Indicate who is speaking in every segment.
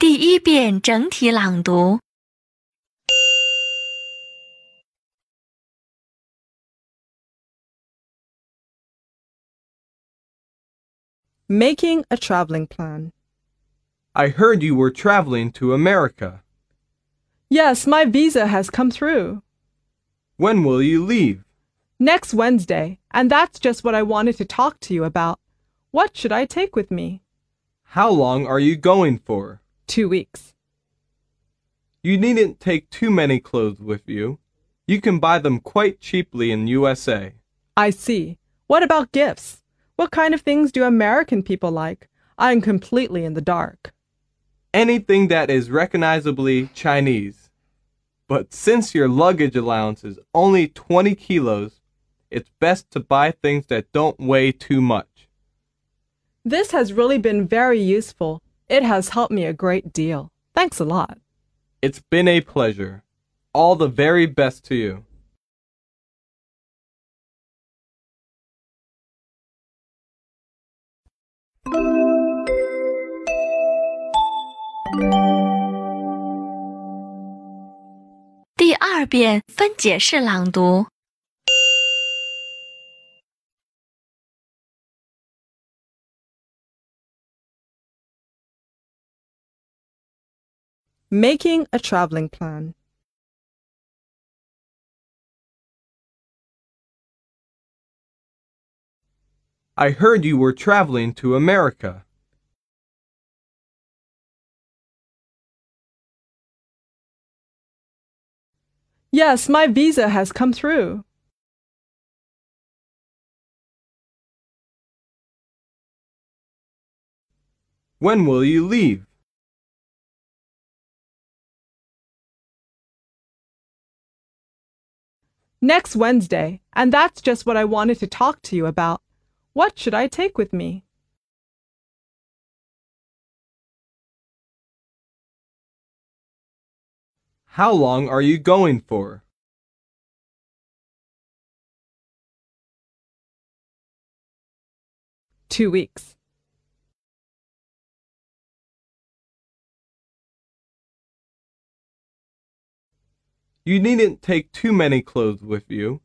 Speaker 1: 第一遍整体朗读。
Speaker 2: Making a traveling plan.
Speaker 3: I heard you were traveling to America.
Speaker 2: Yes, my visa has come through.
Speaker 3: When will you leave?
Speaker 2: Next Wednesday, and that's just what I wanted to talk to you about. What should I take with me?
Speaker 3: How long are you going for?
Speaker 2: Two weeks.
Speaker 3: You needn't take too many clothes with you. You can buy them quite cheaply in USA.
Speaker 2: I see. What about gifts? What kind of things do American people like? I am completely in the dark.
Speaker 3: Anything that is recognizably Chinese. But since your luggage allowance is only 20 kilos, it's best to buy things that don't weigh too much.
Speaker 2: This has really been very useful. It has helped me a great deal. Thanks a lot.
Speaker 3: It's been a pleasure. All the very best to you.
Speaker 1: 第二遍分解式朗读。
Speaker 2: Making a traveling plan.
Speaker 3: I heard you were traveling to America.
Speaker 2: Yes, my visa has come through.
Speaker 3: When will you leave?
Speaker 2: Next Wednesday, and that's just what I wanted to talk to you about. What should I take with me?
Speaker 3: How long are you going for?
Speaker 2: Two weeks.
Speaker 3: You needn't take too many clothes with you.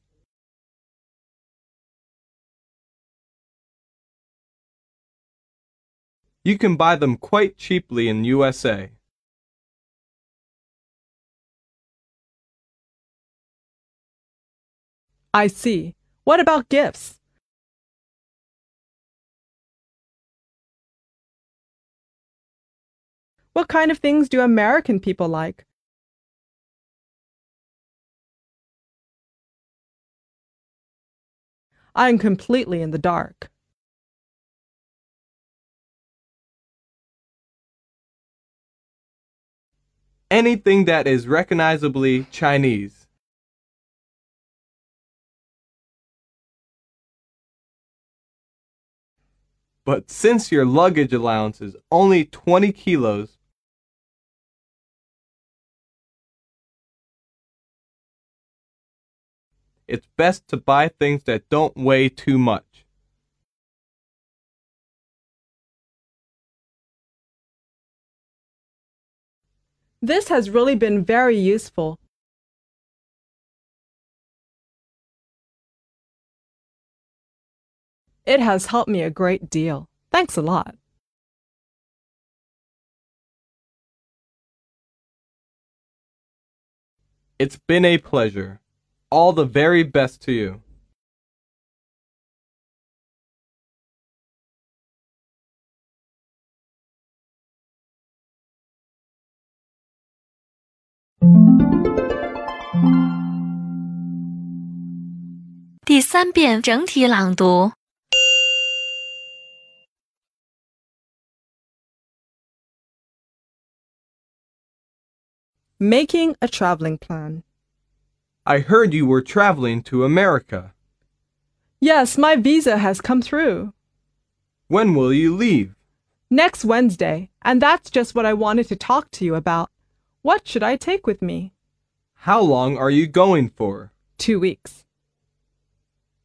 Speaker 3: You can buy them quite cheaply in USA.
Speaker 2: I see. What about gifts? What kind of things do American people like? I am completely in the dark.
Speaker 3: Anything that is recognizably Chinese. But since your luggage allowance is only 20 kilos, it's best to buy things that don't weigh too much.
Speaker 2: This has really been very useful. It has helped me a great deal. Thanks a lot.
Speaker 3: It's been a pleasure. All the very best to you.
Speaker 2: Making a traveling plan.
Speaker 3: I heard you were traveling to America.
Speaker 2: Yes, my visa has come through.
Speaker 3: When will you leave?
Speaker 2: Next Wednesday, and that's just what I wanted to talk to you about. What should I take with me?
Speaker 3: How long are you going for?
Speaker 2: Two weeks.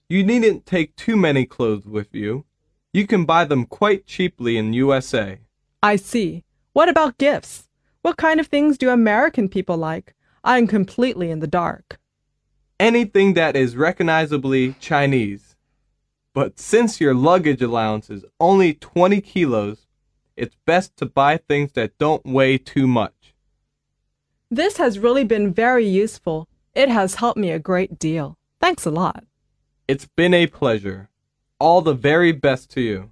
Speaker 3: You needn't take too many clothes with you. You can buy them quite cheaply in USA.
Speaker 2: I see. What about gifts? What kind of things do American people like? I am completely in the dark.
Speaker 3: Anything that is recognizably Chinese. But since your luggage allowance is only 20 kilos, it's best to buy things that don't weigh too much.
Speaker 2: This has really been very useful. It has helped me a great deal. Thanks a lot.
Speaker 3: It's been a pleasure. All the very best to you.